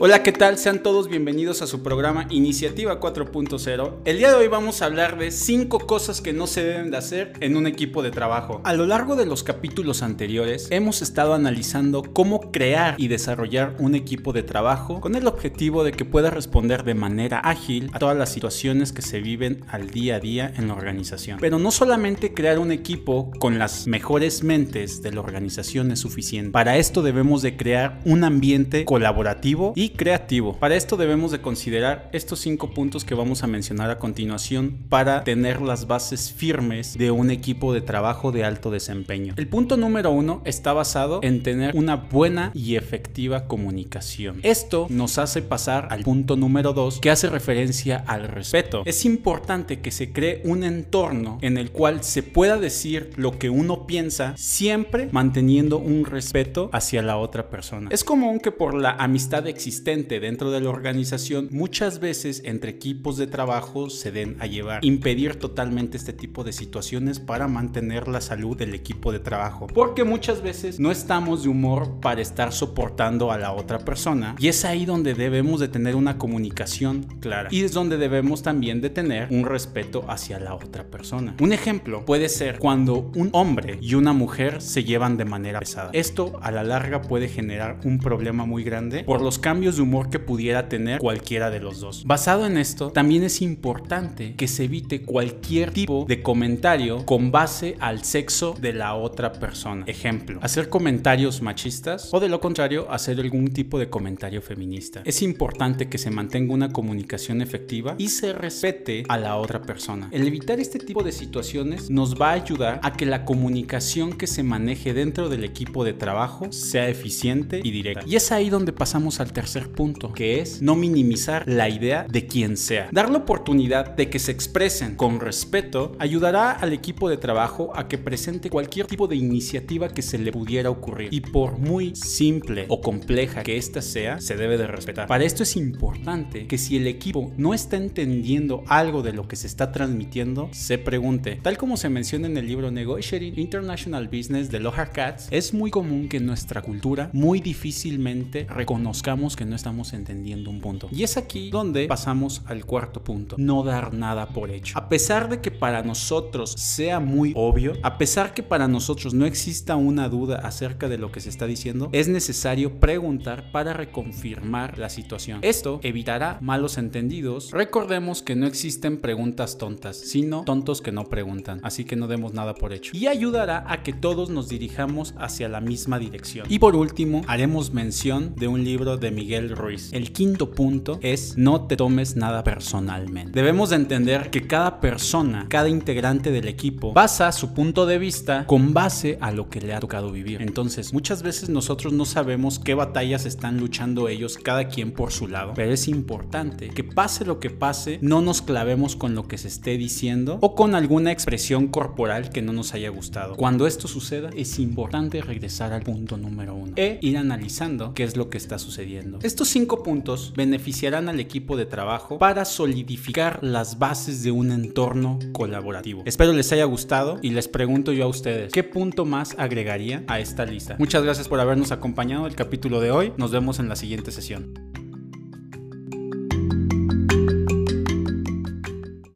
Hola, ¿qué tal? Sean todos bienvenidos a su programa Iniciativa 4.0. El día de hoy vamos a hablar de 5 cosas que no se deben de hacer en un equipo de trabajo. A lo largo de los capítulos anteriores hemos estado analizando cómo crear y desarrollar un equipo de trabajo con el objetivo de que pueda responder de manera ágil a todas las situaciones que se viven al día a día en la organización. Pero no solamente crear un equipo con las mejores mentes de la organización es suficiente. Para esto debemos de crear un ambiente colaborativo y creativo. Para esto debemos de considerar estos cinco puntos que vamos a mencionar a continuación para tener las bases firmes de un equipo de trabajo de alto desempeño. El punto número uno está basado en tener una buena y efectiva comunicación. Esto nos hace pasar al punto número dos que hace referencia al respeto. Es importante que se cree un entorno en el cual se pueda decir lo que uno piensa siempre manteniendo un respeto hacia la otra persona. Es común que por la amistad existente dentro de la organización, muchas veces entre equipos de trabajo se den a llevar. Impedir totalmente este tipo de situaciones para mantener la salud del equipo de trabajo. Porque muchas veces no estamos de humor para estar soportando a la otra persona. Y es ahí donde debemos de tener una comunicación clara. Y es donde debemos también de tener un respeto hacia la otra persona. Un ejemplo puede ser cuando un hombre y una mujer se llevan de manera pesada. Esto a la larga puede generar un problema muy grande por los cambios de humor que pudiera tener cualquiera de los dos. Basado en esto, también es importante que se evite cualquier tipo de comentario con base al sexo de la otra persona. Ejemplo, hacer comentarios machistas o de lo contrario, hacer algún tipo de comentario feminista. Es importante que se mantenga una comunicación efectiva y se respete a la otra persona. El evitar este tipo de situaciones nos va a ayudar a que la comunicación que se maneje dentro del equipo de trabajo sea eficiente y directa. Y es ahí donde pasamos al tercer punto, que es no minimizar la idea de quien sea. Dar la oportunidad de que se expresen con respeto ayudará al equipo de trabajo a que presente cualquier tipo de iniciativa que se le pudiera ocurrir. Y por muy simple o compleja que ésta sea, se debe de respetar. Para esto es importante que si el equipo no está entendiendo algo de lo que se está transmitiendo, se pregunte. Tal como se menciona en el libro Negotiating International Business de Lohar Katz, es muy común que en nuestra cultura muy difícilmente reconozcamos que no estamos entendiendo un punto. Y es aquí donde pasamos al cuarto punto, no dar nada por hecho. A pesar de que para nosotros sea muy obvio, a pesar que para nosotros no exista una duda acerca de lo que se está diciendo, es necesario preguntar para reconfirmar la situación. Esto evitará malos entendidos. Recordemos que no existen preguntas tontas, sino tontos que no preguntan, así que no demos nada por hecho. Y ayudará a que todos nos dirijamos hacia la misma dirección. Y por último, haremos mención de un libro de Miguel El quinto punto es no te tomes nada personalmente. Debemos de entender que cada persona, cada integrante del equipo basa su punto de vista con base a lo que le ha tocado vivir. Entonces, muchas veces nosotros no sabemos qué batallas están luchando ellos cada quien por su lado, pero es importante que pase lo que pase, no nos clavemos con lo que se esté diciendo o con alguna expresión corporal que no nos haya gustado. Cuando esto suceda, es importante regresar al punto número uno e ir analizando qué es lo que está sucediendo. Estos cinco puntos beneficiarán al equipo de trabajo para solidificar las bases de un entorno colaborativo. Espero les haya gustado y les pregunto yo a ustedes, ¿qué punto más agregaría a esta lista? Muchas gracias por habernos acompañado el capítulo de hoy. Nos vemos en la siguiente sesión.